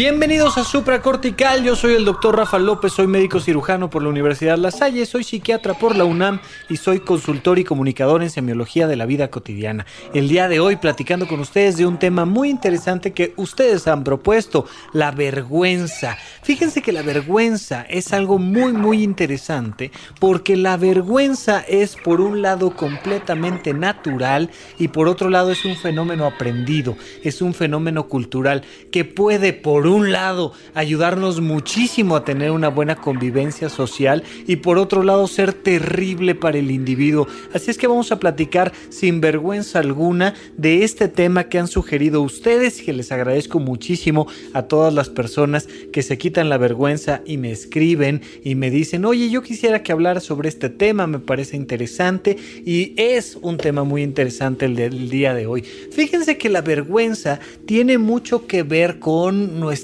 Bienvenidos a Supracortical, yo soy el doctor Rafa López, soy médico cirujano por la Universidad La Salle, soy psiquiatra por la UNAM y soy consultor y comunicador en semiología de la vida cotidiana. El día de hoy platicando con ustedes de un tema muy interesante que ustedes han propuesto, la vergüenza. Fíjense que la vergüenza es algo muy muy interesante porque la vergüenza es por un lado completamente natural y por otro lado es un fenómeno aprendido, es un fenómeno cultural que puede por un lado ayudarnos muchísimo a tener una buena convivencia social y por otro lado ser terrible para el individuo. Así es que vamos a platicar sin vergüenza alguna de este tema que han sugerido ustedes y que les agradezco muchísimo a todas las personas que se quitan la vergüenza y me escriben y me dicen, oye, yo quisiera que hablara sobre este tema, me parece interesante y es un tema muy interesante el del día de hoy. Fíjense que la vergüenza tiene mucho que ver con nuestra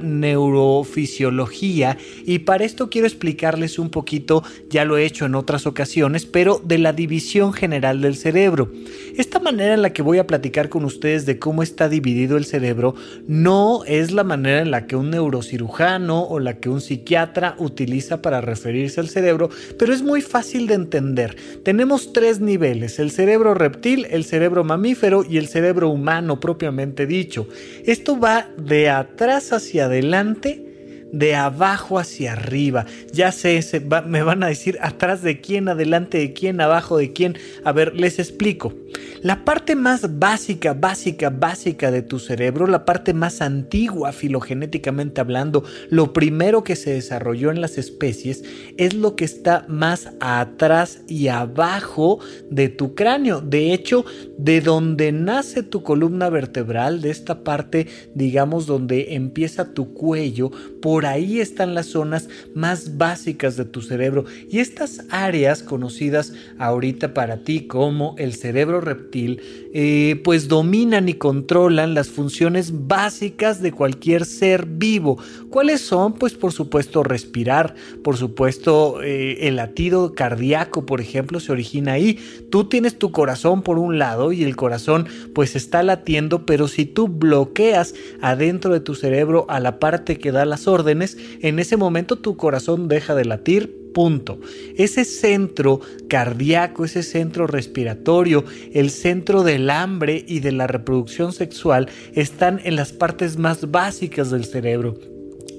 neurofisiología y para esto quiero explicarles un poquito, ya lo he hecho en otras ocasiones, pero de la división general del cerebro. Esta manera en la que voy a platicar con ustedes de cómo está dividido el cerebro no es la manera en la que un neurocirujano o la que un psiquiatra utiliza para referirse al cerebro, pero es muy fácil de entender. Tenemos tres niveles, el cerebro reptil, el cerebro mamífero y el cerebro humano propiamente dicho. Esto va de atrás hacia adelante de abajo hacia arriba. Ya sé, me van a decir atrás de quién, adelante de quién, abajo de quién. A ver, les explico. La parte más básica, básica, básica de tu cerebro, la parte más antigua filogenéticamente hablando, lo primero que se desarrolló en las especies, es lo que está más atrás y abajo de tu cráneo. De hecho, de donde nace tu columna vertebral, de esta parte, digamos, donde empieza tu cuello, por ahí están las zonas más básicas de tu cerebro. Y estas áreas conocidas ahorita para ti como el cerebro reptil, eh, pues dominan y controlan las funciones básicas de cualquier ser vivo. ¿Cuáles son? Pues por supuesto respirar, por supuesto eh, el latido cardíaco, por ejemplo, se origina ahí. Tú tienes tu corazón por un lado y el corazón pues está latiendo, pero si tú bloqueas adentro de tu cerebro a la parte que da las órdenes, en ese momento tu corazón deja de latir, punto. Ese centro cardíaco, ese centro respiratorio, el centro del hambre y de la reproducción sexual están en las partes más básicas del cerebro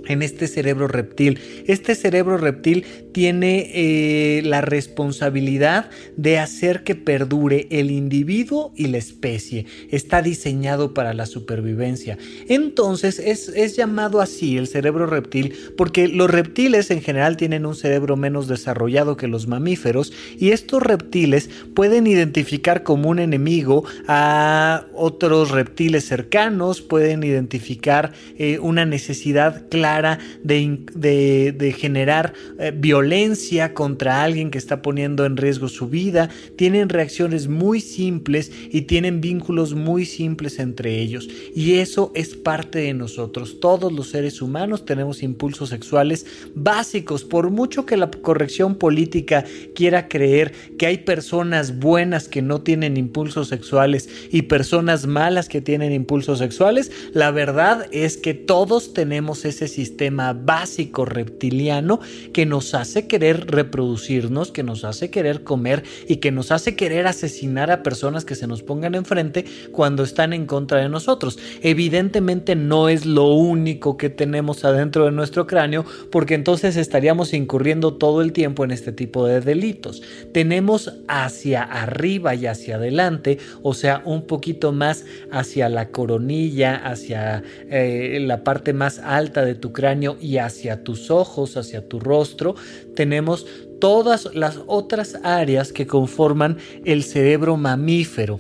en este cerebro reptil. Este cerebro reptil tiene eh, la responsabilidad de hacer que perdure el individuo y la especie. Está diseñado para la supervivencia. Entonces es, es llamado así el cerebro reptil porque los reptiles en general tienen un cerebro menos desarrollado que los mamíferos y estos reptiles pueden identificar como un enemigo a otros reptiles cercanos, pueden identificar eh, una necesidad clara de, generar eh, violencia contra alguien que está poniendo en riesgo su vida, tienen reacciones muy simples y tienen vínculos muy simples entre ellos. Y eso es parte de nosotros. Todos los seres humanos tenemos impulsos sexuales básicos. Por mucho que la corrección política quiera creer que hay personas buenas que no tienen impulsos sexuales y personas malas que tienen impulsos sexuales, la verdad es que todos tenemos ese sistema sistema básico reptiliano que nos hace querer reproducirnos, que nos hace querer comer y que nos hace querer asesinar a personas que se nos pongan enfrente cuando están en contra de nosotros. Evidentemente no es lo único que tenemos adentro de nuestro cráneo porque entonces estaríamos incurriendo todo el tiempo en este tipo de delitos. Tenemos hacia arriba y hacia adelante, o sea, un poquito más hacia la coronilla, hacia eh, la parte más alta de tu cráneo y hacia tus ojos, hacia tu rostro, tenemos todas las otras áreas que conforman el cerebro mamífero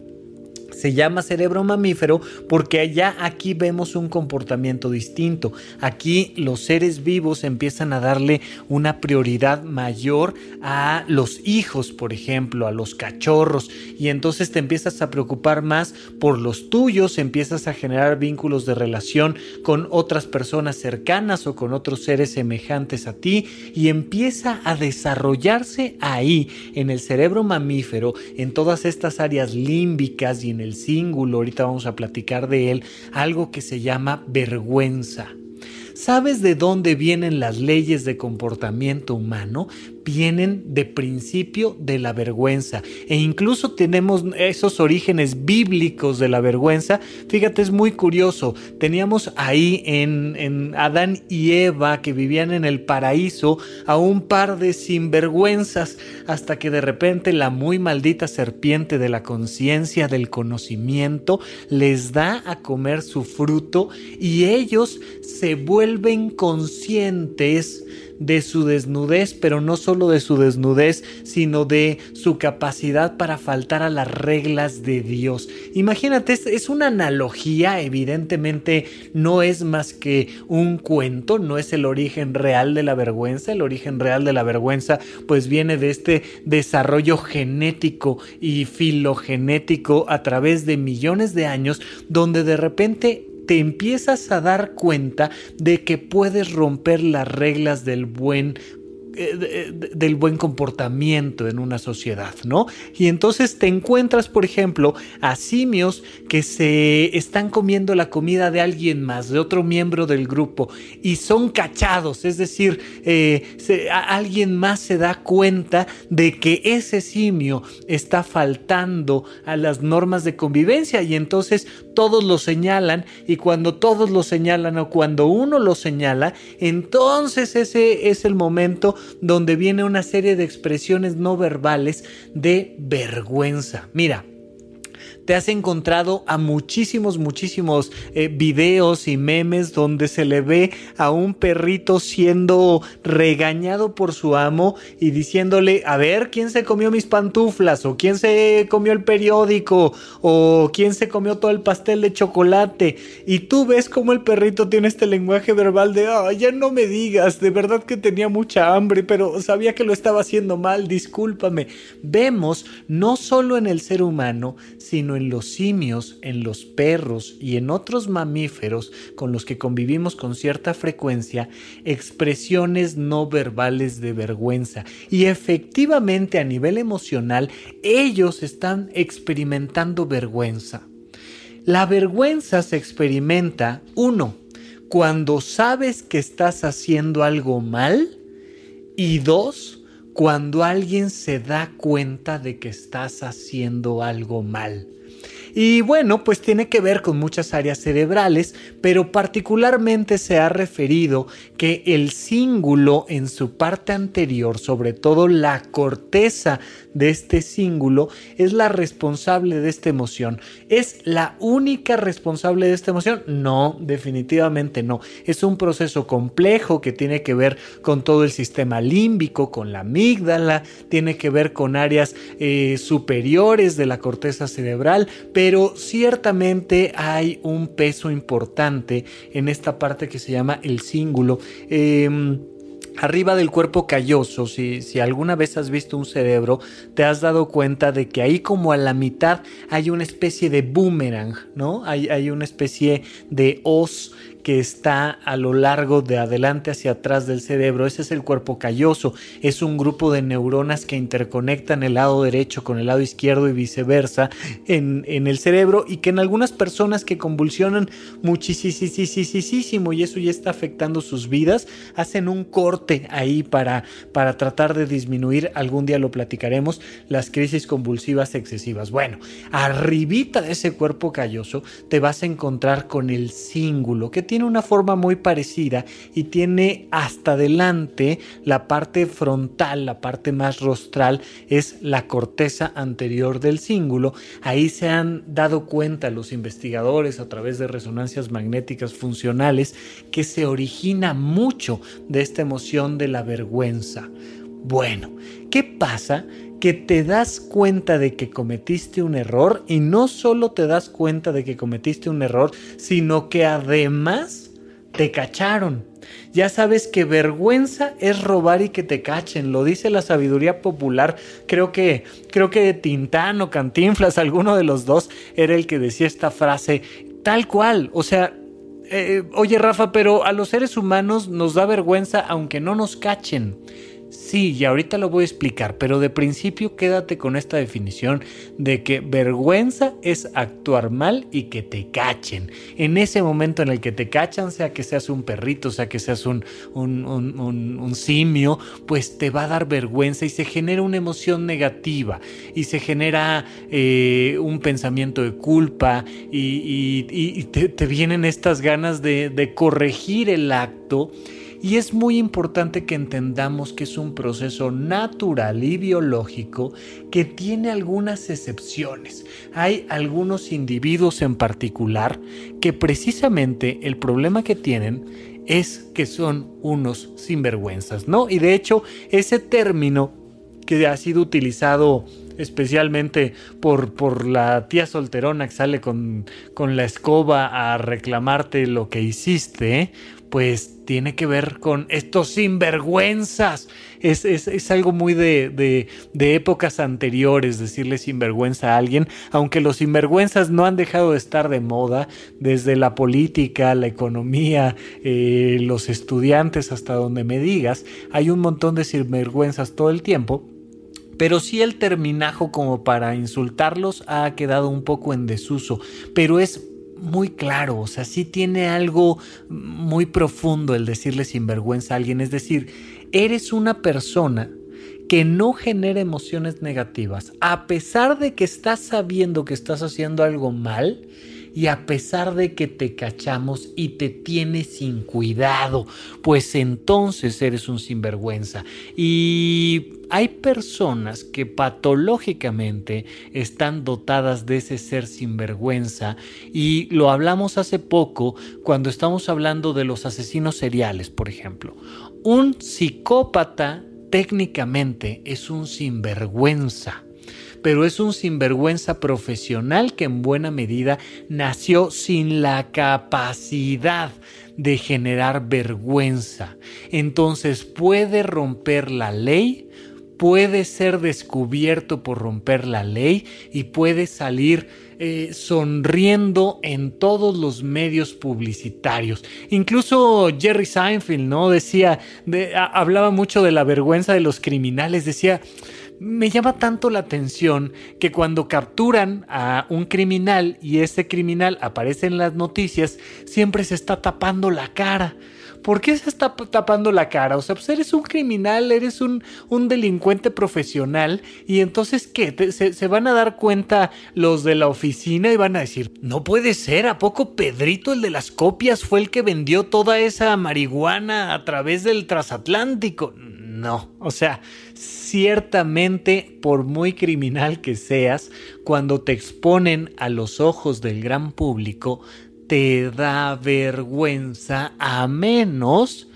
Se llama cerebro mamífero porque ya aquí vemos un comportamiento distinto. Aquí los seres vivos empiezan a darle una prioridad mayor a los hijos, por ejemplo, a los cachorros. Y entonces te empiezas a preocupar más por los tuyos, empiezas a generar vínculos de relación con otras personas cercanas o con otros seres semejantes a ti y empieza a desarrollarse ahí en el cerebro mamífero, en todas estas áreas límbicas y en el cíngulo, ahorita vamos a platicar de él, algo que se llama vergüenza. ¿Sabes de dónde vienen las leyes de comportamiento humano? Vienen de principio de la vergüenza e incluso tenemos esos orígenes bíblicos de la vergüenza. Fíjate, es muy curioso. Teníamos ahí en, en Adán y Eva que vivían en el paraíso a un par de sinvergüenzas hasta que de repente la muy maldita serpiente de la conciencia, del conocimiento, les da a comer su fruto y ellos se vuelven conscientes de su desnudez, pero no solo de su desnudez, sino de su capacidad para faltar a las reglas de Dios. Imagínate, es, una analogía, evidentemente no es más que un cuento, no es el origen real de la vergüenza, el origen real de la vergüenza pues viene de este desarrollo genético y filogenético a través de millones de años donde de repente te empiezas a dar cuenta de que puedes romper las reglas del buen eh, eh, del buen comportamiento en una sociedad, ¿no? Y entonces te encuentras, por ejemplo, a simios que se están comiendo la comida de alguien más, de otro miembro del grupo, y son cachados, es decir, eh, alguien más se da cuenta de que ese simio está faltando a las normas de convivencia y entonces todos lo señalan y cuando todos lo señalan o cuando uno lo señala, entonces ese es el momento donde viene una serie de expresiones no verbales de vergüenza. Mira, te has encontrado a muchísimos, muchísimos eh, videos y memes donde se le ve a un perrito siendo regañado por su amo y diciéndole, a ver, ¿quién se comió mis pantuflas? ¿O quién se comió el periódico? ¿O quién se comió todo el pastel de chocolate? Y tú ves cómo el perrito tiene este lenguaje verbal de, ah, ya no me digas, de verdad que tenía mucha hambre, pero sabía que lo estaba haciendo mal, discúlpame. Vemos no solo en el ser humano, sino en los simios, en los perros y en otros mamíferos con los que convivimos con cierta frecuencia, expresiones no verbales de vergüenza. Y efectivamente a nivel emocional, ellos están experimentando vergüenza. La vergüenza se experimenta, uno, cuando sabes que estás haciendo algo mal y dos, cuando alguien se da cuenta de que estás haciendo algo mal. Y bueno, pues tiene que ver con muchas áreas cerebrales, pero particularmente se ha referido que el cíngulo en su parte anterior, sobre todo la corteza de este cíngulo, es la responsable de esta emoción. ¿Es la única responsable de esta emoción? No, definitivamente no. Es un proceso complejo que tiene que ver con todo el sistema límbico, con la amígdala, tiene que ver con áreas eh, superiores de la corteza cerebral, ciertamente hay un peso importante en esta parte que se llama el cíngulo. Em, arriba del cuerpo calloso, si, si, alguna vez has visto un cerebro, te has dado cuenta de que ahí como a la mitad hay una especie de boomerang, ¿no? Hay, hay una especie de os que está a lo largo de adelante hacia atrás del cerebro. Ese es el cuerpo calloso. Es un grupo de neuronas que interconectan el lado derecho con el lado izquierdo y viceversa en, el cerebro y que en algunas personas que convulsionan muchísimo y eso ya está afectando sus vidas, hacen un corte ahí para, para tratar de disminuir, algún día lo platicaremos, las crisis convulsivas excesivas. Bueno, arribita de ese cuerpo calloso te vas a encontrar con el cíngulo que tiene una forma muy parecida y tiene hasta adelante la parte frontal, la parte más rostral, es la corteza anterior del cíngulo. Ahí se han dado cuenta los investigadores a través de resonancias magnéticas funcionales que se origina mucho de esta emoción de la vergüenza. Bueno, ¿qué pasa? Que te das cuenta de que cometiste un error y no solo te das cuenta de que cometiste un error, sino que además te cacharon. Ya sabes que vergüenza es robar y que te cachen, lo dice la sabiduría popular. Creo que creo que Tintán o Cantinflas, alguno de los dos era el que decía esta frase tal cual, o sea, eh, oye Rafa, pero a los seres humanos nos da vergüenza aunque no nos cachen. Sí, y ahorita lo voy a explicar, pero de principio quédate con esta definición de que vergüenza es actuar mal y que te cachen. En ese momento en el que te cachan, sea que seas un perrito, sea que seas un, simio, pues te va a dar vergüenza y se genera una emoción negativa y se genera eh, un pensamiento de culpa y, te, vienen estas ganas de corregir el acto y es muy importante que entendamos que es un proceso natural y biológico que tiene algunas excepciones. Hay algunos individuos en particular que precisamente el problema que tienen es que son unos sinvergüenzas, ¿no? Y de hecho, ese término que ha sido utilizado especialmente por, por la tía solterona que sale con, con la escoba a reclamarte lo que hiciste, pues tiene que ver con estos sinvergüenzas. Es, es, algo muy de, de, épocas anteriores decirle sinvergüenza a alguien, aunque los sinvergüenzas no han dejado de estar de moda desde la política, la economía, eh, los estudiantes, hasta donde me digas. Hay un montón de sinvergüenzas todo el tiempo. Pero sí el terminajo como para insultarlos ha quedado un poco en desuso, pero es muy claro, o sea, sí tiene algo muy profundo el decirle sinvergüenza a alguien, es decir, eres una persona que no genera emociones negativas, a pesar de que estás sabiendo que estás haciendo algo mal, y a pesar de que te cachamos y te tienes sin cuidado, pues entonces eres un sinvergüenza. Y hay personas que patológicamente están dotadas de ese ser sinvergüenza y lo hablamos hace poco cuando estamos hablando de los asesinos seriales, por ejemplo. Un psicópata técnicamente es un sinvergüenza pero es un sinvergüenza profesional que en buena medida nació sin la capacidad de generar vergüenza. Entonces puede romper la ley, puede ser descubierto por romper la ley y puede salir eh, sonriendo en todos los medios publicitarios. Incluso Jerry Seinfeld, ¿no? Decía, hablaba mucho de la vergüenza de los criminales, decía, me llama tanto la atención que cuando capturan a un criminal y ese criminal aparece en las noticias, siempre se está tapando la cara. ¿Por qué se está tapando la cara? O sea, pues eres un criminal, eres un, delincuente profesional y entonces ¿qué? se, se, van a dar cuenta los de la oficina y van a decir, no puede ser, ¿a poco Pedrito el de las copias fue el que vendió toda esa marihuana a través del transatlántico? No, o sea, ciertamente, por muy criminal que seas, cuando te exponen a los ojos del gran público, te da vergüenza a menos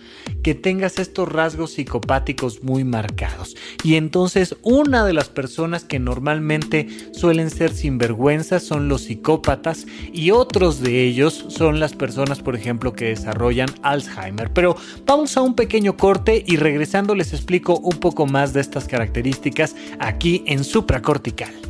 que tengas estos rasgos psicopáticos muy marcados. Y entonces una de las personas que normalmente suelen ser sinvergüenzas son los psicópatas y otros de ellos son las personas, por ejemplo, que desarrollan Alzheimer. Pero vamos a un pequeño corte y regresando les explico un poco más de estas características aquí en supracortical.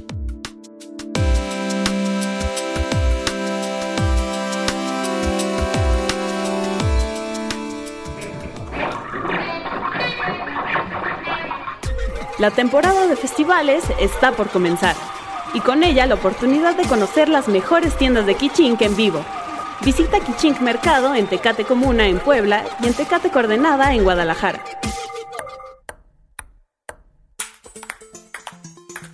La temporada de festivales está por comenzar y con ella la oportunidad de conocer las mejores tiendas de Kichink en vivo. Visita Kichink Mercado en Tecate Comuna en Puebla y en Tecate Coordenada en Guadalajara.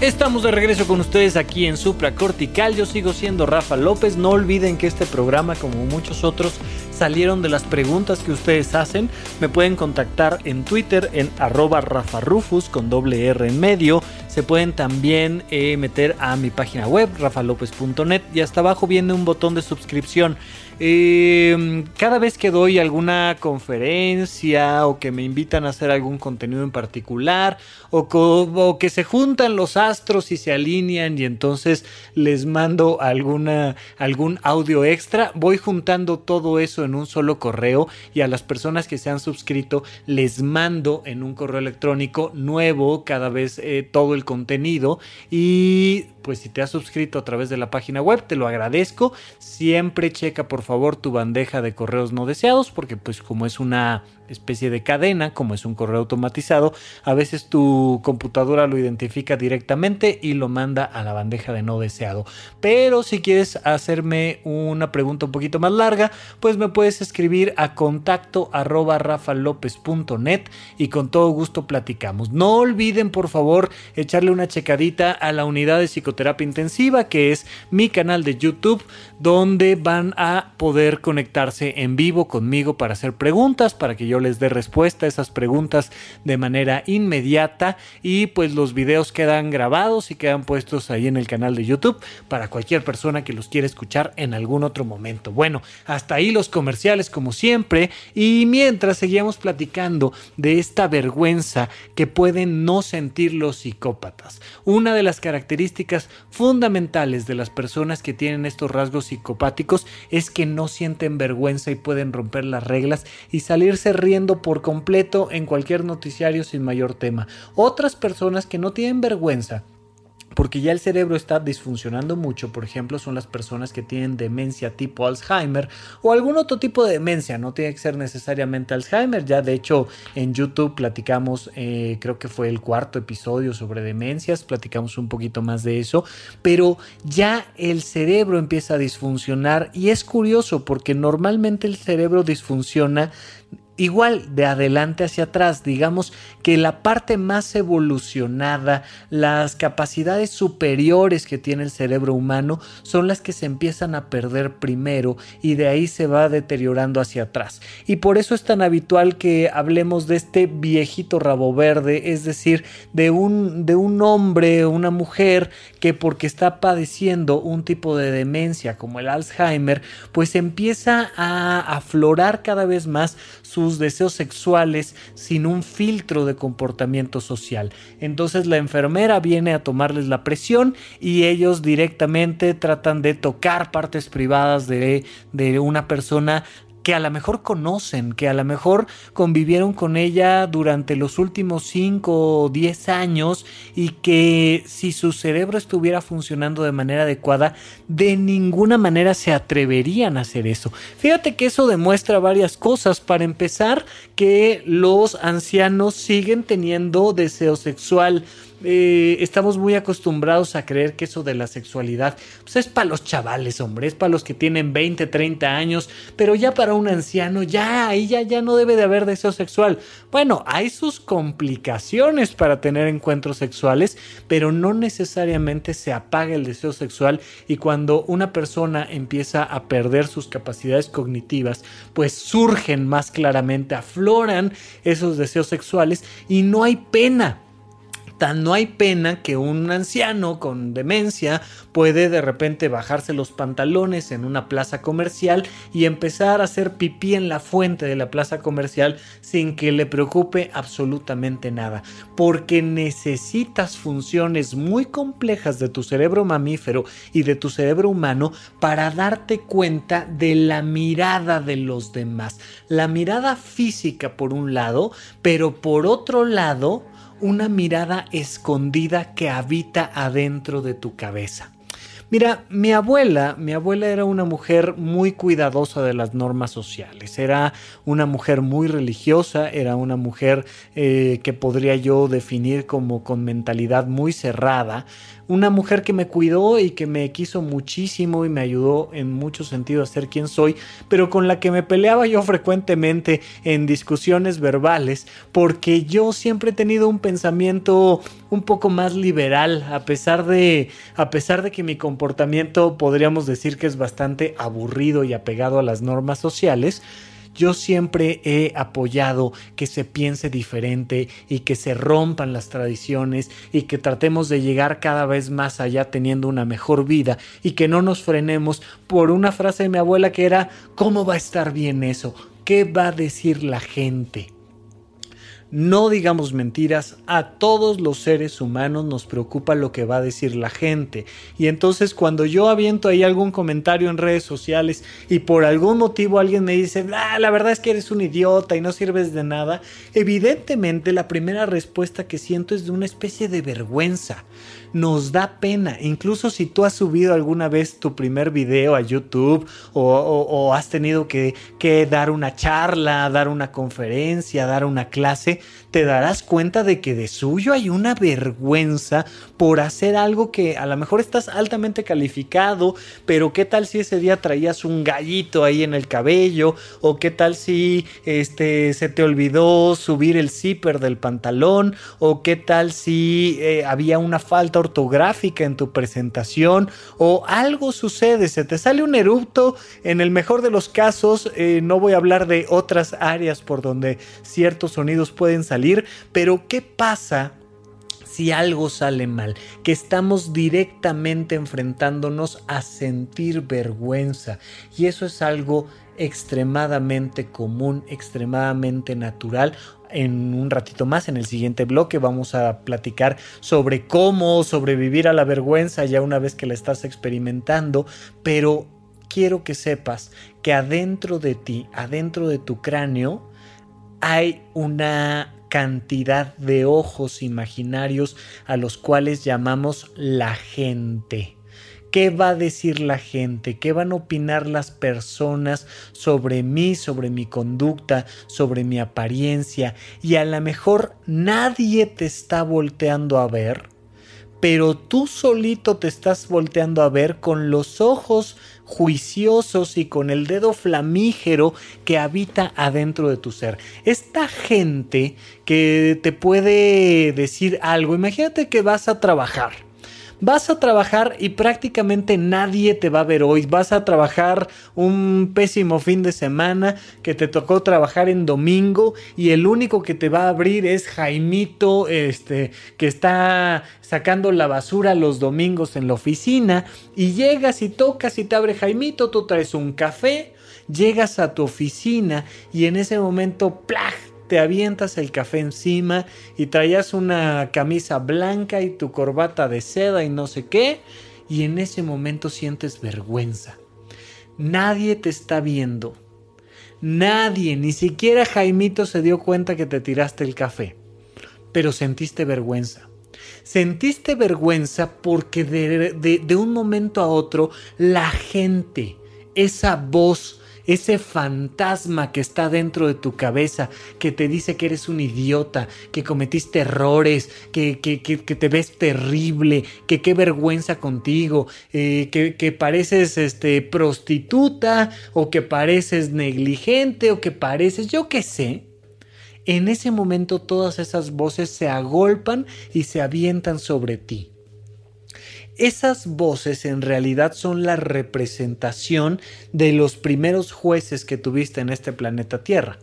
Estamos de regreso con ustedes aquí en Supracortical. Yo sigo siendo Rafa López. No olviden que este programa, como muchos otros, salieron de las preguntas que ustedes hacen. Me pueden contactar en Twitter en arroba rafarufus con doble R en medio. Se pueden también eh, meter a mi página web rafalopez.net y hasta abajo viene un botón de suscripción. Eh, cada vez que doy alguna conferencia o que me invitan a hacer algún contenido en particular o, que se juntan los astros y se alinean y entonces les mando alguna, algún audio extra, voy juntando todo eso en un solo correo y a las personas que se han suscrito les mando en un correo electrónico nuevo cada vez eh, todo el contenido y pues si te has suscrito a través de la página web, te lo agradezco. Siempre checa por favor tu bandeja de correos no deseados, porque pues como es una especie de cadena, como es un correo automatizado, a veces tu computadora lo identifica directamente y lo manda a la bandeja de no deseado. Pero si quieres hacerme una pregunta un poquito más larga, pues me puedes escribir a contacto rafalopez.net y con todo gusto platicamos. No olviden por favor echarle una checadita a la unidad de psicoterapia intensiva que es mi canal de YouTube donde van a poder conectarse en vivo conmigo para hacer preguntas, para que yo les dé respuesta a esas preguntas de manera inmediata y pues los videos quedan grabados y quedan puestos ahí en el canal de YouTube para cualquier persona que los quiera escuchar en algún otro momento. Bueno, hasta ahí los comerciales como siempre y mientras seguíamos platicando de esta vergüenza que pueden no sentir los psicópatas. Una de las características fundamentales de las personas que tienen estos rasgos psicopáticos es que no sienten vergüenza y pueden romper las reglas y salirse riendo por completo en cualquier noticiario sin mayor tema. Otras personas que no tienen vergüenza porque ya el cerebro está disfuncionando mucho, por ejemplo, son las personas que tienen demencia tipo Alzheimer o algún otro tipo de demencia, no tiene que ser necesariamente Alzheimer, ya de hecho en YouTube platicamos, eh, creo que fue el cuarto episodio sobre demencias, platicamos un poquito más de eso, pero ya el cerebro empieza a disfuncionar y es curioso porque normalmente el cerebro disfunciona igual de adelante hacia atrás, digamos que la parte más evolucionada, las capacidades superiores que tiene el cerebro humano son las que se empiezan a perder primero y de ahí se va deteriorando hacia atrás. Y por eso es tan habitual que hablemos de este viejito rabo verde, es decir, de un, de un hombre o una mujer que porque está padeciendo un tipo de demencia como el Alzheimer, pues empieza a aflorar cada vez más sus deseos sexuales sin un filtro de comportamiento social. Entonces la enfermera viene a tomarles la presión y ellos directamente tratan de tocar partes privadas de, de una persona que a lo mejor conocen, que a lo mejor convivieron con ella durante los últimos 5 o 10 años y que si su cerebro estuviera funcionando de manera adecuada, de ninguna manera se atreverían a hacer eso. Fíjate que eso demuestra varias cosas. Para empezar, que los ancianos siguen teniendo deseo sexual eh, estamos muy acostumbrados a creer que eso de la sexualidad pues es para los chavales, hombre, es para los que tienen 20, 30 años, pero ya para un anciano ya ahí ya, ya no debe de haber deseo sexual. Bueno, hay sus complicaciones para tener encuentros sexuales, pero no necesariamente se apaga el deseo sexual y cuando una persona empieza a perder sus capacidades cognitivas, pues surgen más claramente, afloran esos deseos sexuales y no hay pena no hay pena que un anciano con demencia puede de repente bajarse los pantalones en una plaza comercial y empezar a hacer pipí en la fuente de la plaza comercial sin que le preocupe absolutamente nada, porque necesitas funciones muy complejas de tu cerebro mamífero y de tu cerebro humano para darte cuenta de la mirada de los demás, la mirada física por un lado, pero por otro lado, una mirada escondida que habita adentro de tu cabeza. Mira, mi abuela, mi abuela era una mujer muy cuidadosa de las normas sociales, era una mujer muy religiosa, era una mujer eh, que podría yo definir como con mentalidad muy cerrada, una mujer que me cuidó y que me quiso muchísimo y me ayudó en muchos sentidos a ser quien soy, pero con la que me peleaba yo frecuentemente en discusiones verbales, porque yo siempre he tenido un pensamiento un poco más liberal, a pesar de, a pesar de que mi comportamiento podríamos decir que es bastante aburrido y apegado a las normas sociales, yo siempre he apoyado que se piense diferente y que se rompan las tradiciones y que tratemos de llegar cada vez más allá teniendo una mejor vida y que no nos frenemos por una frase de mi abuela que era ¿cómo va a estar bien eso? ¿Qué va a decir la gente? No digamos mentiras, a todos los seres humanos nos preocupa lo que va a decir la gente. Y entonces cuando yo aviento ahí algún comentario en redes sociales y por algún motivo alguien me dice, ah, la verdad es que eres un idiota y no sirves de nada, evidentemente la primera respuesta que siento es de una especie de vergüenza nos da pena. Incluso si tú has subido alguna vez tu primer video a YouTube o, has tenido que, dar una charla, dar una conferencia, dar una clase, te darás cuenta de que de suyo hay una vergüenza por hacer algo que a lo mejor estás altamente calificado, pero qué tal si ese día traías un gallito ahí en el cabello o qué tal si este se te olvidó subir el zipper del pantalón o qué tal si eh, había una falta ortográfica en tu presentación o algo sucede, se te sale un erupto, en el mejor de los casos, eh, no voy a hablar de otras áreas por donde ciertos sonidos pueden salir, pero ¿qué pasa si algo sale mal, que estamos directamente enfrentándonos a sentir vergüenza. Y eso es algo extremadamente común, extremadamente natural. En un ratito más, en el siguiente bloque, vamos a platicar sobre cómo sobrevivir a la vergüenza ya una vez que la estás experimentando, pero quiero que sepas que adentro de ti, adentro de tu cráneo, hay una cantidad de ojos imaginarios a los cuales llamamos la gente. ¿Qué va a decir la gente? ¿Qué van a opinar las personas sobre mí, sobre mi conducta, sobre mi apariencia? Y a lo mejor nadie te está volteando a ver, pero tú solito te estás volteando a ver con los ojos juiciosos y con el dedo flamígero que habita adentro de tu ser. Esta gente que te puede decir algo, imagínate que vas a trabajar vas a trabajar y prácticamente nadie te va a ver hoy. Vas a trabajar un pésimo fin de semana que te tocó trabajar en domingo y el único que te va a abrir es Jaimito, este, que está sacando la basura los domingos en la oficina y llegas y tocas y te abre Jaimito, tú traes un café, llegas a tu oficina y en ese momento, ¡plag! Te avientas el café encima y traías una camisa blanca y tu corbata de seda y no sé qué, y en ese momento sientes vergüenza. Nadie te está viendo. Nadie, ni siquiera Jaimito se dio cuenta que te tiraste el café. Pero sentiste vergüenza. Sentiste vergüenza porque de, de un momento a otro la gente, esa voz, ese fantasma que está dentro de tu cabeza, que te dice que eres un idiota, que cometiste errores, que, que, te ves terrible, que qué vergüenza contigo, eh, que, que, pareces este, prostituta o que pareces negligente o que pareces, yo qué sé. En ese momento todas esas voces se agolpan y se avientan sobre ti. Esas voces en realidad son la representación de los primeros jueces que tuviste en este planeta Tierra.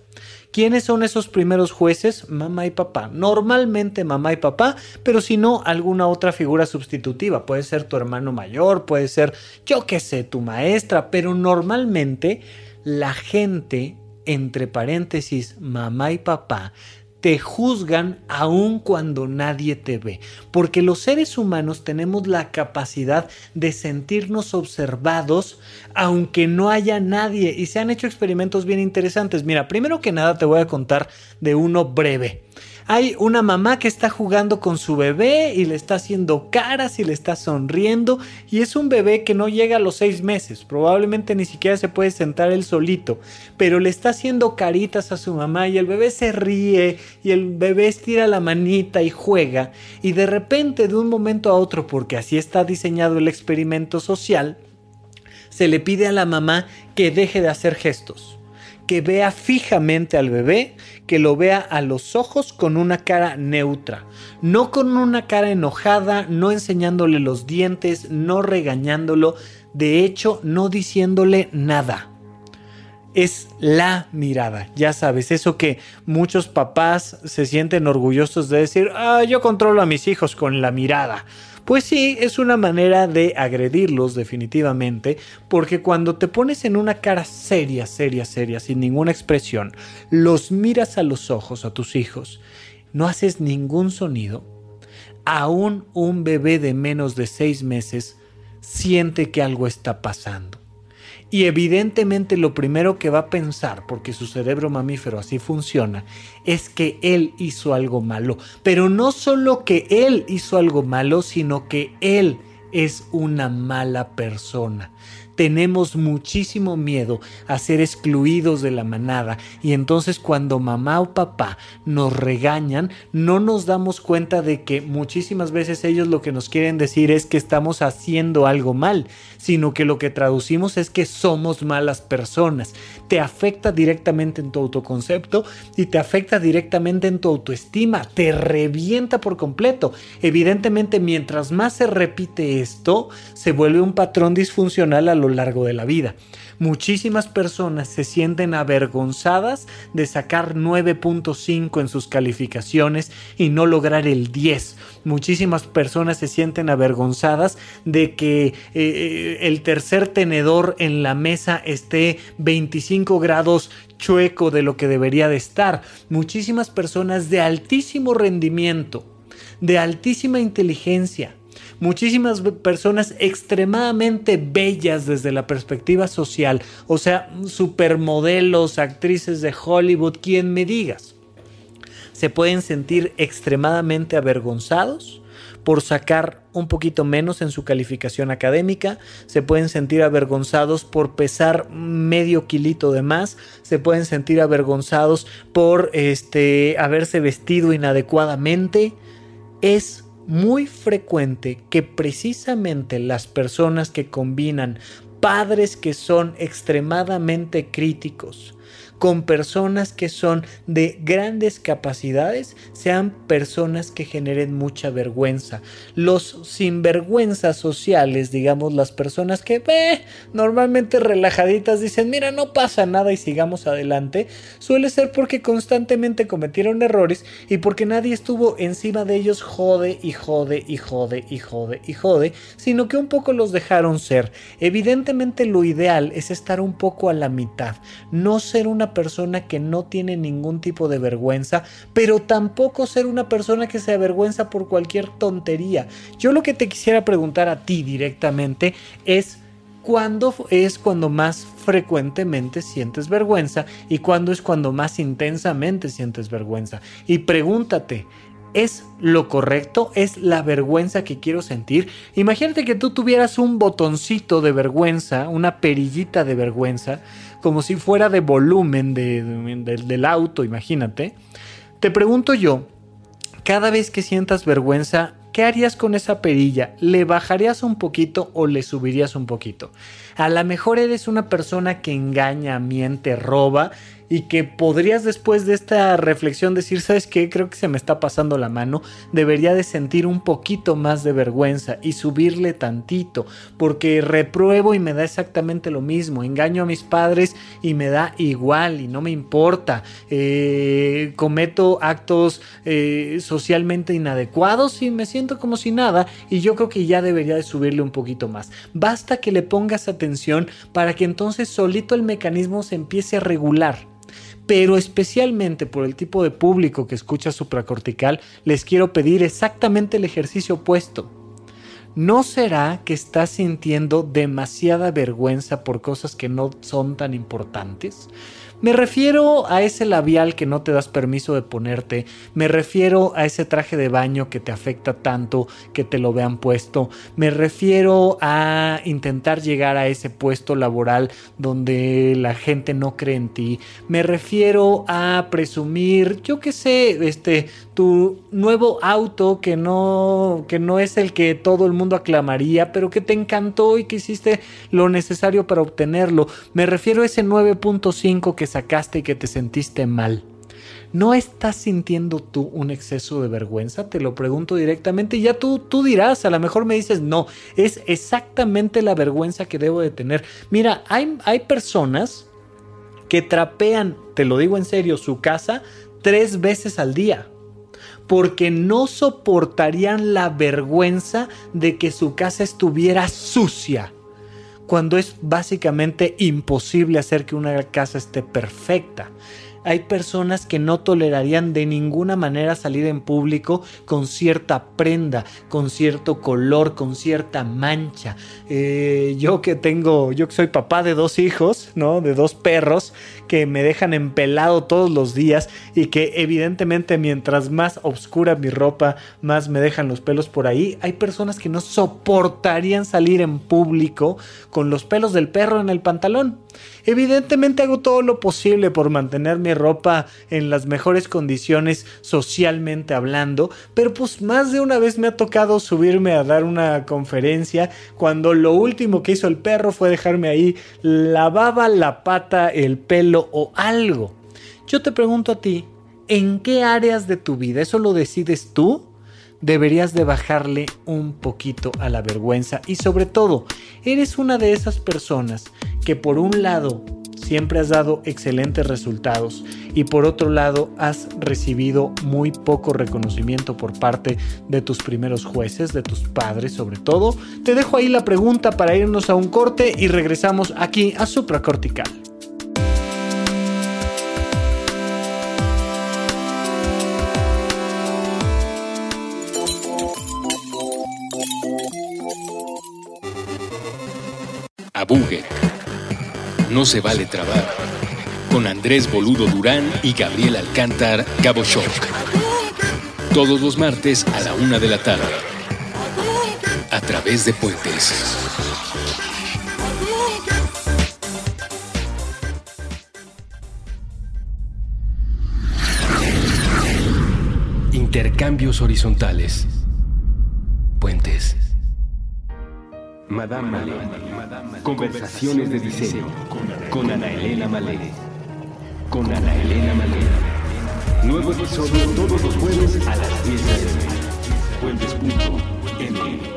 ¿Quiénes son esos primeros jueces? Mamá y papá. Normalmente mamá y papá, pero si no, alguna otra figura sustitutiva. Puede ser tu hermano mayor, puede ser, yo qué sé, tu maestra, pero normalmente la gente, entre paréntesis, mamá y papá, te juzgan aun cuando nadie te ve, porque los seres humanos tenemos la capacidad de sentirnos observados aunque no haya nadie y se han hecho experimentos bien interesantes. Mira, primero que nada te voy a contar de uno breve. Hay una mamá que está jugando con su bebé y le está haciendo caras y le está sonriendo y es un bebé que no llega a los seis meses, probablemente ni siquiera se puede sentar él solito, pero le está haciendo caritas a su mamá y el bebé se ríe y el bebé estira la manita y juega y de repente de un momento a otro, porque así está diseñado el experimento social, se le pide a la mamá que deje de hacer gestos, que vea fijamente al bebé, que lo vea a los ojos con una cara neutra, no con una cara enojada, no enseñándole los dientes, no regañándolo, de hecho no diciéndole nada. Es la mirada, ya sabes, eso que muchos papás se sienten orgullosos de decir, ah, yo controlo a mis hijos con la mirada. Pues sí, es una manera de agredirlos definitivamente, porque cuando te pones en una cara seria, seria, seria, sin ninguna expresión, los miras a los ojos a tus hijos, no haces ningún sonido, aún un bebé de menos de seis meses siente que algo está pasando. Y evidentemente lo primero que va a pensar, porque su cerebro mamífero así funciona, es que él hizo algo malo. Pero no solo que él hizo algo malo, sino que él es una mala persona tenemos muchísimo miedo a ser excluidos de la manada y entonces cuando mamá o papá nos regañan no nos damos cuenta de que muchísimas veces ellos lo que nos quieren decir es que estamos haciendo algo mal, sino que lo que traducimos es que somos malas personas. Te afecta directamente en tu autoconcepto y te afecta directamente en tu autoestima, te revienta por completo. Evidentemente mientras más se repite esto, se vuelve un patrón disfuncional a lo largo de la vida. Muchísimas personas se sienten avergonzadas de sacar 9.5 en sus calificaciones y no lograr el 10. Muchísimas personas se sienten avergonzadas de que eh, el tercer tenedor en la mesa esté 25 grados chueco de lo que debería de estar. Muchísimas personas de altísimo rendimiento, de altísima inteligencia, muchísimas personas extremadamente bellas desde la perspectiva social, o sea, supermodelos, actrices de Hollywood, quien me digas, se pueden sentir extremadamente avergonzados por sacar un poquito menos en su calificación académica, se pueden sentir avergonzados por pesar medio kilito de más, se pueden sentir avergonzados por este haberse vestido inadecuadamente. Es muy frecuente que precisamente las personas que combinan padres que son extremadamente críticos, con personas que son de grandes capacidades sean personas que generen mucha vergüenza. Los sinvergüenzas sociales, digamos, las personas que ve normalmente relajaditas dicen, mira, no pasa nada y sigamos adelante, suele ser porque constantemente cometieron errores y porque nadie estuvo encima de ellos jode y jode y jode y jode y jode, sino que un poco los dejaron ser. Evidentemente lo ideal es estar un poco a la mitad, no ser una persona que no tiene ningún tipo de vergüenza, pero tampoco ser una persona que se avergüenza por cualquier tontería. Yo lo que te quisiera preguntar a ti directamente es cuándo es cuando más frecuentemente sientes vergüenza y cuándo es cuando más intensamente sientes vergüenza. Y pregúntate, ¿Es lo correcto? ¿Es la vergüenza que quiero sentir? Imagínate que tú tuvieras un botoncito de vergüenza, una perillita de vergüenza, como si fuera de volumen del auto, imagínate. Te pregunto yo, cada vez que sientas vergüenza, ¿qué harías con esa perilla? ¿Le bajarías un poquito o le subirías un poquito? A lo mejor eres una persona que engaña, miente, roba y que podrías después de esta reflexión decir, ¿sabes qué? Creo que se me está pasando la mano, debería de sentir un poquito más de vergüenza y subirle tantito, porque repruebo y me da exactamente lo mismo, engaño a mis padres y me da igual y no me importa, eh, cometo actos eh, socialmente inadecuados y me siento como si nada y yo creo que ya debería de subirle un poquito más. Basta que le pongas atención para que entonces solito el mecanismo se empiece a regular pero especialmente por el tipo de público que escucha supracortical, les quiero pedir exactamente el ejercicio opuesto. ¿No será que estás sintiendo demasiada vergüenza por cosas que no son tan importantes? Me refiero a ese labial que no te das permiso de ponerte, me refiero a ese traje de baño que te afecta tanto que te lo vean puesto, me refiero a intentar llegar a ese puesto laboral donde la gente no cree en ti, me refiero a presumir, yo qué sé, este, tu nuevo auto que no, que no es el que todo el mundo aclamaría, pero que te encantó y que hiciste lo necesario para obtenerlo. Me refiero a ese 9.5 que sacaste y que te sentiste mal. ¿No estás sintiendo tú un exceso de vergüenza? Te lo pregunto directamente y ya tú, tú dirás, a lo mejor me dices, no, es exactamente la vergüenza que debo de tener. Mira, hay, hay personas que trapean, te lo digo en serio, su casa tres veces al día porque no soportarían la vergüenza de que su casa estuviera sucia, cuando es básicamente imposible hacer que una casa esté perfecta hay personas que no tolerarían de ninguna manera salir en público con cierta prenda, con cierto color, con cierta mancha. Eh, yo que tengo, yo que soy papá de dos hijos, ¿no? De dos perros que me dejan empelado todos los días y que evidentemente mientras más oscura mi ropa, más me dejan los pelos por ahí. Hay personas que no soportarían salir en público con los pelos del perro en el pantalón. Evidentemente hago todo lo posible por mantener mi ropa en las mejores condiciones socialmente hablando, pero pues más de una vez me ha tocado subirme a dar una conferencia cuando lo último que hizo el perro fue dejarme ahí lavaba la pata, el pelo o algo. Yo te pregunto a ti, ¿en qué áreas de tu vida eso lo decides tú? deberías de bajarle un poquito a la vergüenza y sobre todo, eres una de esas personas que por un lado siempre has dado excelentes resultados y por otro lado has recibido muy poco reconocimiento por parte de tus primeros jueces, de tus padres sobre todo. Te dejo ahí la pregunta para irnos a un corte y regresamos aquí a supracortical. Abuget. No se vale trabar. Con Andrés Boludo Durán y Gabriel Alcántar Shock. Todos los martes a la una de la tarde. A través de Puentes. Intercambios horizontales. Madame Malé. Conversaciones de diseño con Ana Elena Malé. Con Ana Elena Malé. Nuevo episodio todos los jueves a las 10 de la noche. Puentes.m.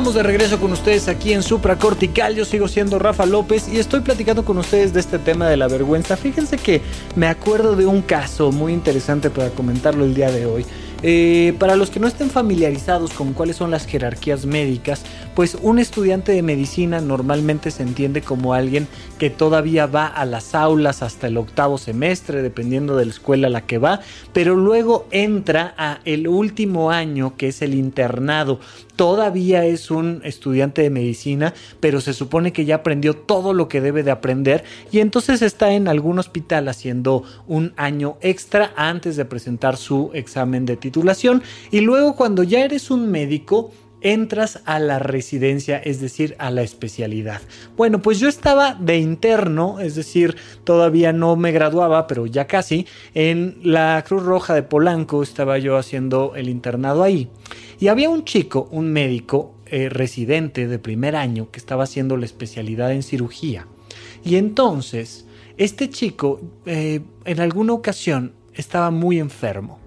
Estamos de regreso con ustedes aquí en Supra Cortical. Yo sigo siendo Rafa López y estoy platicando con ustedes de este tema de la vergüenza. Fíjense que me acuerdo de un caso muy interesante para comentarlo el día de hoy. Eh, para los que no estén familiarizados con cuáles son las jerarquías médicas, pues un estudiante de medicina normalmente se entiende como alguien que todavía va a las aulas hasta el octavo semestre, dependiendo de la escuela a la que va, pero luego entra a el último año que es el internado. Todavía es un estudiante de medicina, pero se supone que ya aprendió todo lo que debe de aprender y entonces está en algún hospital haciendo un año extra antes de presentar su examen de y luego cuando ya eres un médico entras a la residencia, es decir, a la especialidad. Bueno, pues yo estaba de interno, es decir, todavía no me graduaba, pero ya casi, en la Cruz Roja de Polanco estaba yo haciendo el internado ahí. Y había un chico, un médico eh, residente de primer año, que estaba haciendo la especialidad en cirugía. Y entonces, este chico, eh, en alguna ocasión, estaba muy enfermo.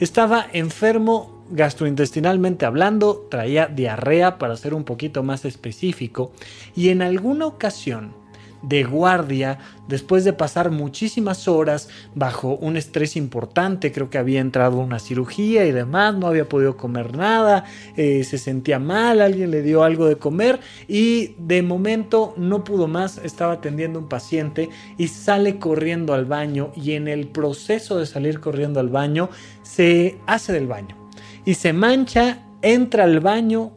Estaba enfermo gastrointestinalmente hablando, traía diarrea para ser un poquito más específico y en alguna ocasión de guardia después de pasar muchísimas horas bajo un estrés importante, creo que había entrado una cirugía y demás, no había podido comer nada, eh, se sentía mal, alguien le dio algo de comer y de momento no pudo más, estaba atendiendo a un paciente y sale corriendo al baño y en el proceso de salir corriendo al baño se hace del baño y se mancha, entra al baño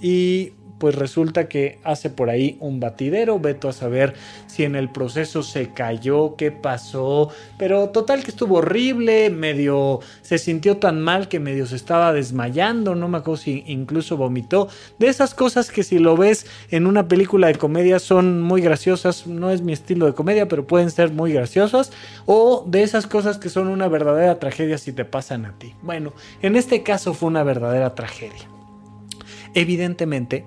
y pues resulta que hace por ahí un batidero, veto a saber si en el proceso se cayó, qué pasó, pero total que estuvo horrible, medio se sintió tan mal que medio se estaba desmayando, no me acuerdo si incluso vomitó, de esas cosas que si lo ves en una película de comedia son muy graciosas, no es mi estilo de comedia, pero pueden ser muy graciosas, o de esas cosas que son una verdadera tragedia si te pasan a ti. Bueno, en este caso fue una verdadera tragedia. Evidentemente,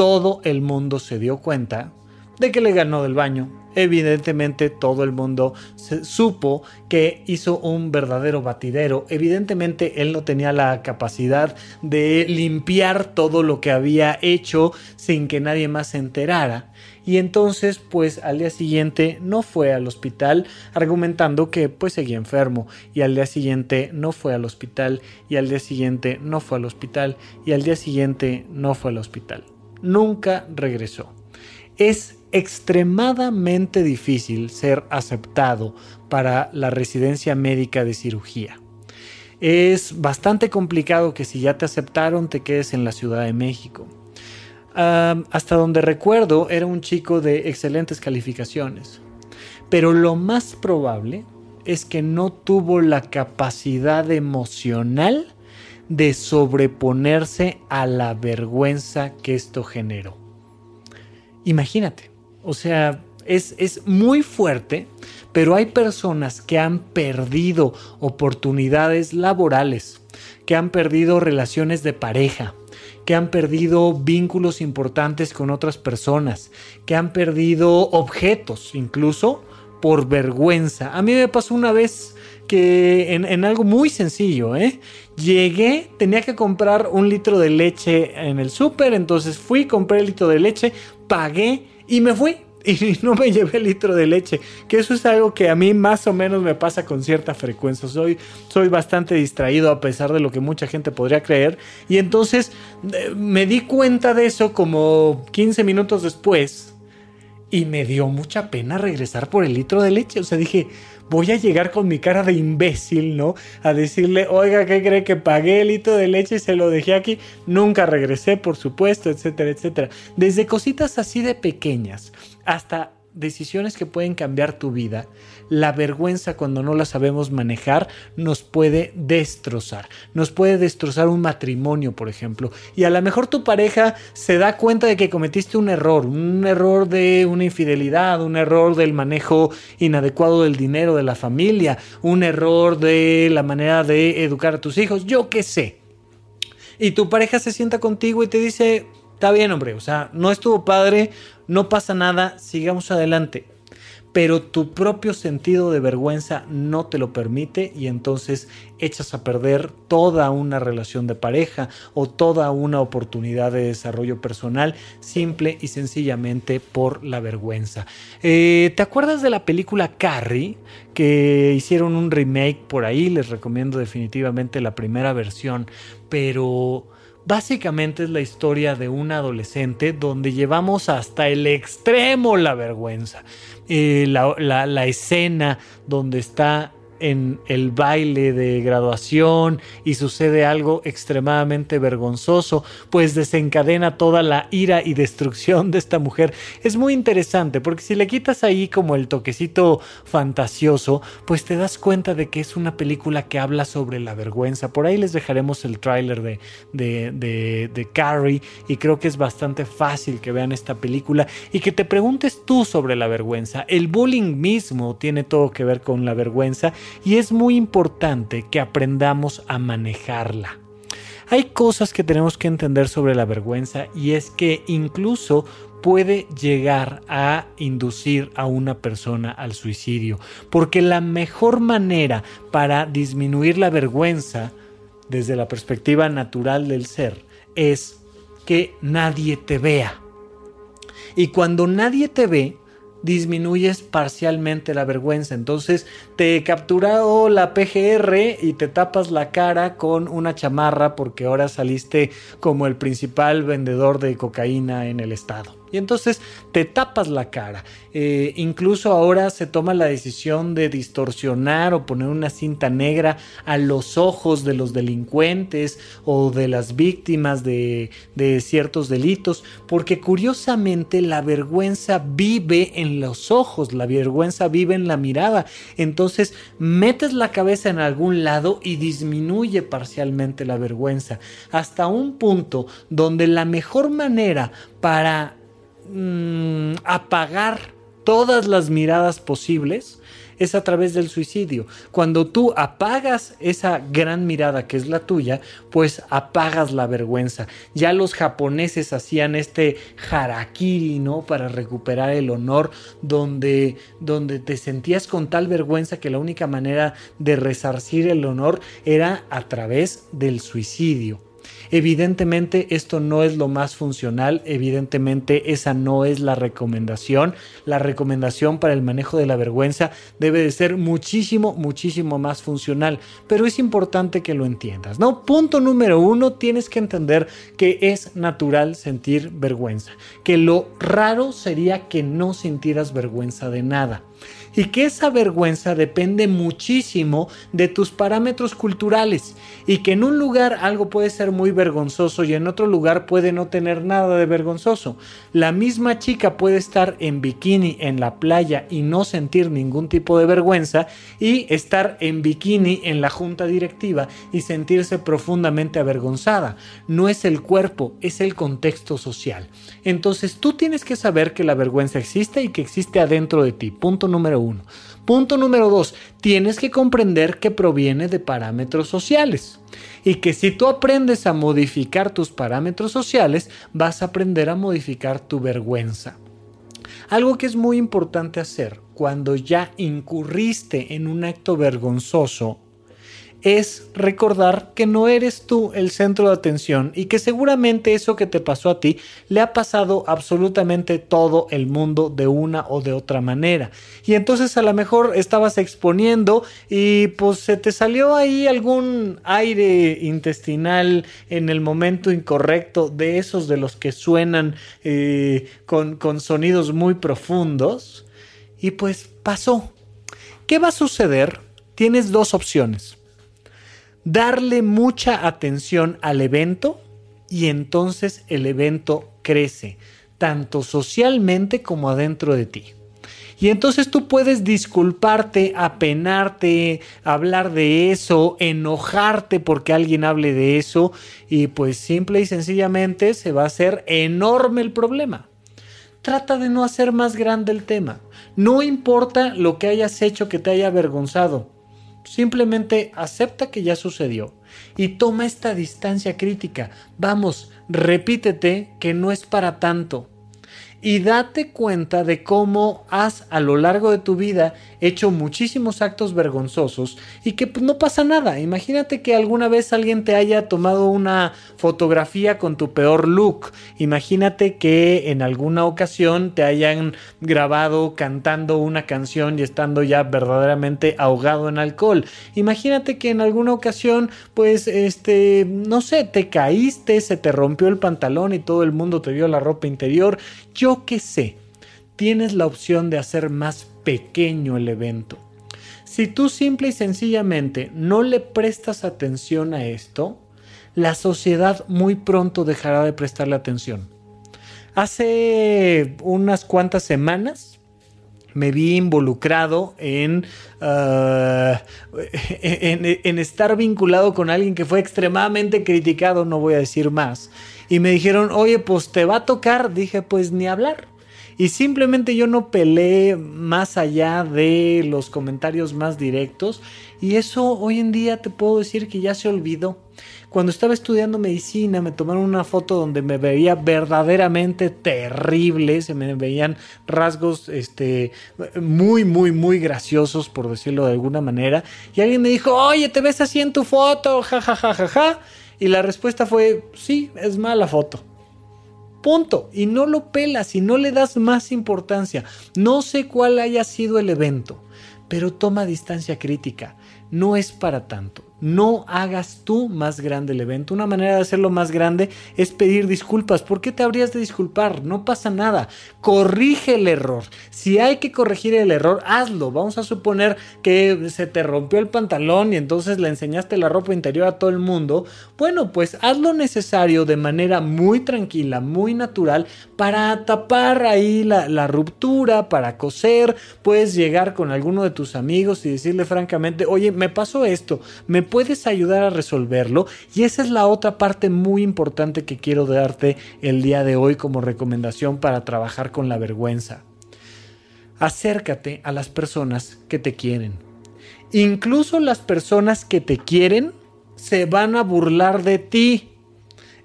todo el mundo se dio cuenta de que le ganó del baño. Evidentemente todo el mundo supo que hizo un verdadero batidero. Evidentemente él no tenía la capacidad de limpiar todo lo que había hecho sin que nadie más se enterara. Y entonces pues al día siguiente no fue al hospital argumentando que pues seguía enfermo. Y al día siguiente no fue al hospital. Y al día siguiente no fue al hospital. Y al día siguiente no fue al hospital nunca regresó. Es extremadamente difícil ser aceptado para la residencia médica de cirugía. Es bastante complicado que si ya te aceptaron te quedes en la Ciudad de México. hasta donde recuerdo era un chico de excelentes calificaciones. Pero lo más probable es que no tuvo la capacidad emocional de sobreponerse a la vergüenza que esto generó. Imagínate, o sea, es, es, muy fuerte, pero hay personas que han perdido oportunidades laborales, que han perdido relaciones de pareja, que han perdido vínculos importantes con otras personas, que han perdido objetos incluso por vergüenza. A mí me pasó una vez que en, algo muy sencillo, ¿eh? Llegué, tenía que comprar un litro de leche en el súper, entonces fui, compré el litro de leche, pagué y me fui. Y no me llevé el litro de leche, que eso es algo que a mí más o menos me pasa con cierta frecuencia. Soy, soy bastante distraído a pesar de lo que mucha gente podría creer. Y entonces eh, me di cuenta de eso como 15 minutos después y me dio mucha pena regresar por el litro de leche. O sea, dije, voy a llegar con mi cara de imbécil, ¿no? A decirle, oiga, ¿qué cree que pagué el litro de leche y se lo dejé aquí? Nunca regresé, por supuesto, etcétera, etcétera. Desde cositas así de pequeñas hasta decisiones que pueden cambiar tu vida, la vergüenza cuando no la sabemos manejar nos puede destrozar. Nos puede destrozar un matrimonio, por ejemplo. Y a lo mejor tu pareja se da cuenta de que cometiste un error, un error de una infidelidad, un error del manejo inadecuado del dinero de la familia, un error de la manera de educar a tus hijos, yo qué sé. Y tu pareja se sienta contigo y te dice, está bien hombre, o sea, no estuvo padre, no pasa nada, sigamos adelante. Pero tu propio sentido de vergüenza no te lo permite y entonces echas a perder toda una relación de pareja o toda una oportunidad de desarrollo personal simple y sencillamente por la vergüenza. Eh, ¿Te acuerdas de la película Carrie? Que hicieron un remake por ahí, les recomiendo definitivamente la primera versión, pero Básicamente es la historia de un adolescente donde llevamos hasta el extremo la vergüenza. Eh, la, escena donde está en el baile de graduación y sucede algo extremadamente vergonzoso, pues desencadena toda la ira y destrucción de esta mujer. Es muy interesante porque si le quitas ahí como el toquecito fantasioso, pues te das cuenta de que es una película que habla sobre la vergüenza. Por ahí les dejaremos el tráiler de, de, de, de Carrie y creo que es bastante fácil que vean esta película y que te preguntes tú sobre la vergüenza. El bullying mismo tiene todo que ver con la vergüenza y es muy importante que aprendamos a manejarla. Hay cosas que tenemos que entender sobre la vergüenza y es que incluso puede llegar a inducir a una persona al suicidio, porque la mejor manera para disminuir la vergüenza desde la perspectiva natural del ser es que nadie te vea. Y cuando nadie te ve, disminuyes parcialmente la vergüenza. Entonces te capturado la PGR y te tapas la cara con una chamarra porque ahora saliste como el principal vendedor de cocaína en el estado y entonces te tapas la cara. Eh, incluso ahora se toma la decisión de distorsionar o poner una cinta negra a los ojos de los delincuentes o de las víctimas de, de ciertos delitos, porque curiosamente la vergüenza vive en los ojos, la vergüenza vive en la mirada. Entonces metes la cabeza en algún lado y disminuye parcialmente la vergüenza, hasta un punto donde la mejor manera para Mm, apagar todas las miradas posibles es a través del suicidio. Cuando tú apagas esa gran mirada que es la tuya, pues apagas la vergüenza. Ya los japoneses hacían este harakiri, ¿no? Para recuperar el honor, donde, donde te sentías con tal vergüenza que la única manera de resarcir el honor era a través del suicidio. Evidentemente esto no es lo más funcional, evidentemente esa no es la recomendación. La recomendación para el manejo de la vergüenza debe de ser muchísimo, muchísimo más funcional, pero es importante que lo entiendas, ¿no? Punto número uno, tienes que entender que es natural sentir vergüenza, que lo raro sería que no sintieras vergüenza de nada y que esa vergüenza depende muchísimo de tus parámetros culturales y que en un lugar algo puede ser muy vergonzoso y en otro lugar puede no tener nada de vergonzoso. La misma chica puede estar en bikini en la playa y no sentir ningún tipo de vergüenza y estar en bikini en la junta directiva y sentirse profundamente avergonzada. No es el cuerpo, es el contexto social. Entonces tú tienes que saber que la vergüenza existe y que existe adentro de ti. Punto número Punto número dos, tienes que comprender que proviene de parámetros sociales y que si tú aprendes a modificar tus parámetros sociales, vas a aprender a modificar tu vergüenza. Algo que es muy importante hacer cuando ya incurriste en un acto vergonzoso es recordar que no eres tú el centro de atención y que seguramente eso que te pasó a ti le ha pasado absolutamente todo el mundo de una o de otra manera. Y entonces a lo mejor estabas exponiendo y pues se te salió ahí algún aire intestinal en el momento incorrecto de esos de los que suenan eh, con, con sonidos muy profundos y pues pasó. ¿Qué va a suceder? Tienes dos opciones darle mucha atención al evento y entonces el evento crece, tanto socialmente como adentro de ti. Y entonces tú puedes disculparte, apenarte, hablar de eso, enojarte porque alguien hable de eso y pues simple y sencillamente se va a hacer enorme el problema. Trata de no hacer más grande el tema. No importa lo que hayas hecho que te haya avergonzado. Simplemente acepta que ya sucedió y toma esta distancia crítica. Vamos, repítete que no es para tanto y date cuenta de cómo has a lo largo de tu vida hecho muchísimos actos vergonzosos y que pues, no pasa nada. Imagínate que alguna vez alguien te haya tomado una fotografía con tu peor look. Imagínate que en alguna ocasión te hayan grabado cantando una canción y estando ya verdaderamente ahogado en alcohol. Imagínate que en alguna ocasión pues este no sé, te caíste, se te rompió el pantalón y todo el mundo te vio la ropa interior. Yo qué sé, tienes la opción de hacer más pequeño el evento. Si tú simple y sencillamente no le prestas atención a esto, la sociedad muy pronto dejará de prestarle atención. Hace unas cuantas semanas me vi involucrado en, ah, en, estar vinculado con alguien que fue extremadamente criticado, no voy a decir más. Y me dijeron, oye, pues te va a tocar. Dije, pues ni hablar. Y simplemente yo no peleé más allá de los comentarios más directos. Y eso hoy en día te puedo decir que ya se olvidó. Cuando estaba estudiando medicina me tomaron una foto donde me veía verdaderamente terrible, se me veían rasgos este, muy, muy, muy graciosos, por decirlo de alguna manera. Y alguien me dijo, oye, ¿te ves así en tu foto? Ja, ja, ja, ja, ja. Y la respuesta fue, sí, es mala foto. Punto. Y no lo pelas y no le das más importancia. No sé cuál haya sido el evento, pero toma distancia crítica. No es para tanto no hagas tú más grande el evento. Una manera de hacerlo más grande es pedir disculpas. ¿Por qué te habrías de disculpar? No pasa nada. Corrige el error. Si hay que corregir el error, hazlo. Vamos a suponer que se te rompió el pantalón y entonces le enseñaste la ropa interior a todo el mundo. Bueno, pues haz lo necesario de manera muy tranquila, muy natural, para tapar ahí la, la ruptura, para coser. Puedes llegar con alguno de tus amigos y decirle francamente, oye, me pasó esto, me puedes ayudar a resolverlo y esa es la otra parte muy importante que quiero darte el día de hoy como recomendación para trabajar con la vergüenza. Acércate a las personas que te quieren. Incluso las personas que te quieren se van a burlar de ti.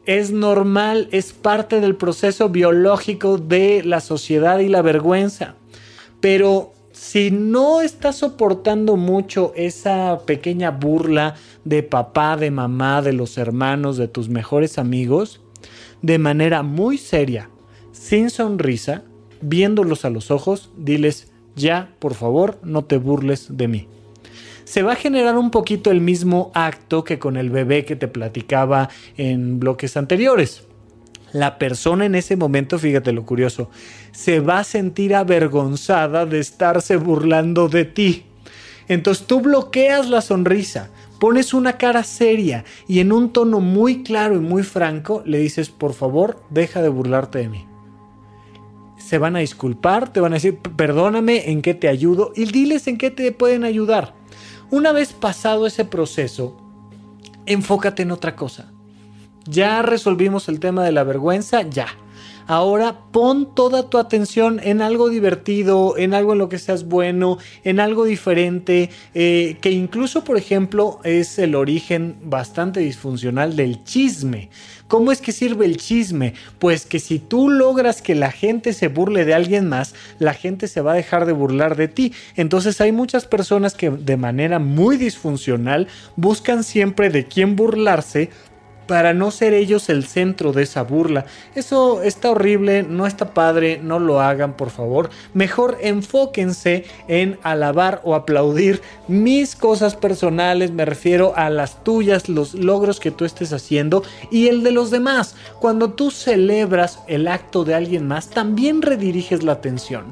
Es normal, es parte del proceso biológico de la sociedad y la vergüenza. Pero si no estás soportando mucho esa pequeña burla de papá, de mamá, de los hermanos, de tus mejores amigos, de manera muy seria, sin sonrisa, viéndolos a los ojos, diles, ya, por favor, no te burles de mí. Se va a generar un poquito el mismo acto que con el bebé que te platicaba en bloques anteriores la persona en ese momento, fíjate lo curioso, se va a sentir avergonzada de estarse burlando de ti. Entonces tú bloqueas la sonrisa, pones una cara seria y en un tono muy claro y muy franco le dices, por favor, deja de burlarte de mí. Se van a disculpar, te van a decir, perdóname, ¿en qué te ayudo? Y diles en qué te pueden ayudar. Una vez pasado ese proceso, enfócate en otra cosa. Ya resolvimos el tema de la vergüenza, ya. Ahora pon toda tu atención en algo divertido, en algo en lo que seas bueno, en algo diferente, eh, que incluso, por ejemplo, es el origen bastante disfuncional del chisme. ¿Cómo es que sirve el chisme? Pues que si tú logras que la gente se burle de alguien más, la gente se va a dejar de burlar de ti. Entonces hay muchas personas que de manera muy disfuncional buscan siempre de quién burlarse para no ser ellos el centro de esa burla. Eso está horrible, no está padre, no lo hagan por favor. Mejor enfóquense en alabar o aplaudir mis cosas personales, me refiero a las tuyas, los logros que tú estés haciendo y el de los demás. Cuando tú celebras el acto de alguien más, también rediriges la atención.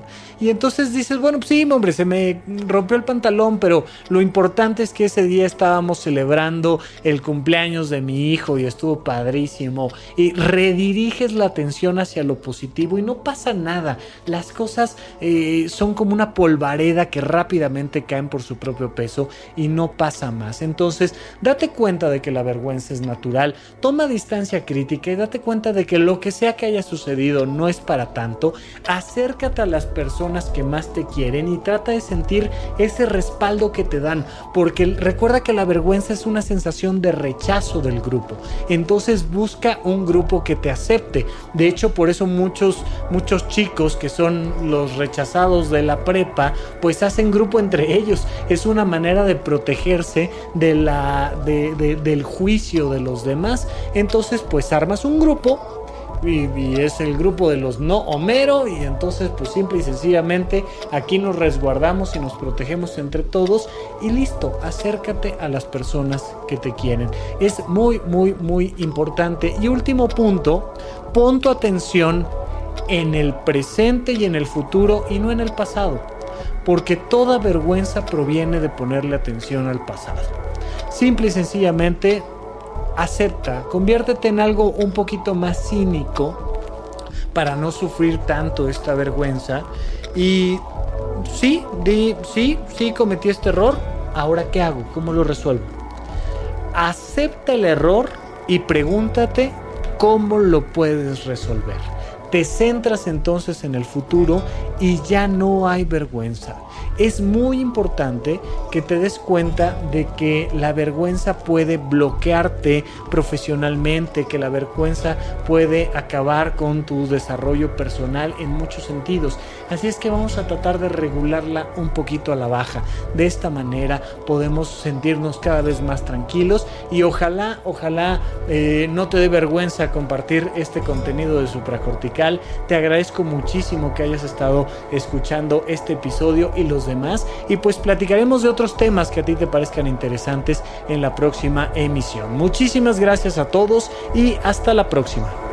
Y entonces dices, bueno, pues sí, hombre, se me rompió el pantalón, pero lo importante es que ese día estábamos celebrando el cumpleaños de mi hijo y estuvo padrísimo. Y rediriges la atención hacia lo positivo y no pasa nada. Las cosas eh, son como una polvareda que rápidamente caen por su propio peso y no pasa más. Entonces, date cuenta de que la vergüenza es natural, toma distancia crítica y date cuenta de que lo que sea que haya sucedido no es para tanto. Acércate a las personas que más te quieren y trata de sentir ese respaldo que te dan, porque recuerda que la vergüenza es una sensación de rechazo del grupo. Entonces busca un grupo que te acepte. De hecho, por eso muchos muchos chicos que son los rechazados de la prepa, pues hacen grupo entre ellos. Es una manera de protegerse de la del juicio de los demás. Entonces, pues armas un grupo y, es el grupo de los no Homero y entonces pues simple y sencillamente aquí nos resguardamos y nos protegemos entre todos y listo, acércate a las personas que te quieren. Es muy muy muy importante. Y último punto, pon tu atención en el presente y en el futuro y no en el pasado, porque toda vergüenza proviene de ponerle atención al pasado. Simple y sencillamente acepta, conviértete en algo un poquito más cínico para no sufrir tanto esta vergüenza. Y sí, di, sí, sí cometí este error, ahora qué hago, cómo lo resuelvo. Acepta el error y pregúntate cómo lo puedes resolver. Te centras entonces en el futuro y ya no hay vergüenza es muy importante que te des cuenta de que la vergüenza puede bloquearte profesionalmente, que la vergüenza puede acabar con tu desarrollo personal en muchos sentidos. Así es que vamos a tratar de regularla un poquito a la baja. De esta manera podemos sentirnos cada vez más tranquilos y ojalá, ojalá eh, no te dé vergüenza compartir este contenido de supracortical. Te agradezco muchísimo que hayas estado escuchando este episodio y los demás y pues platicaremos de otros temas que a ti te parezcan interesantes en la próxima emisión. Muchísimas gracias a todos y hasta la próxima.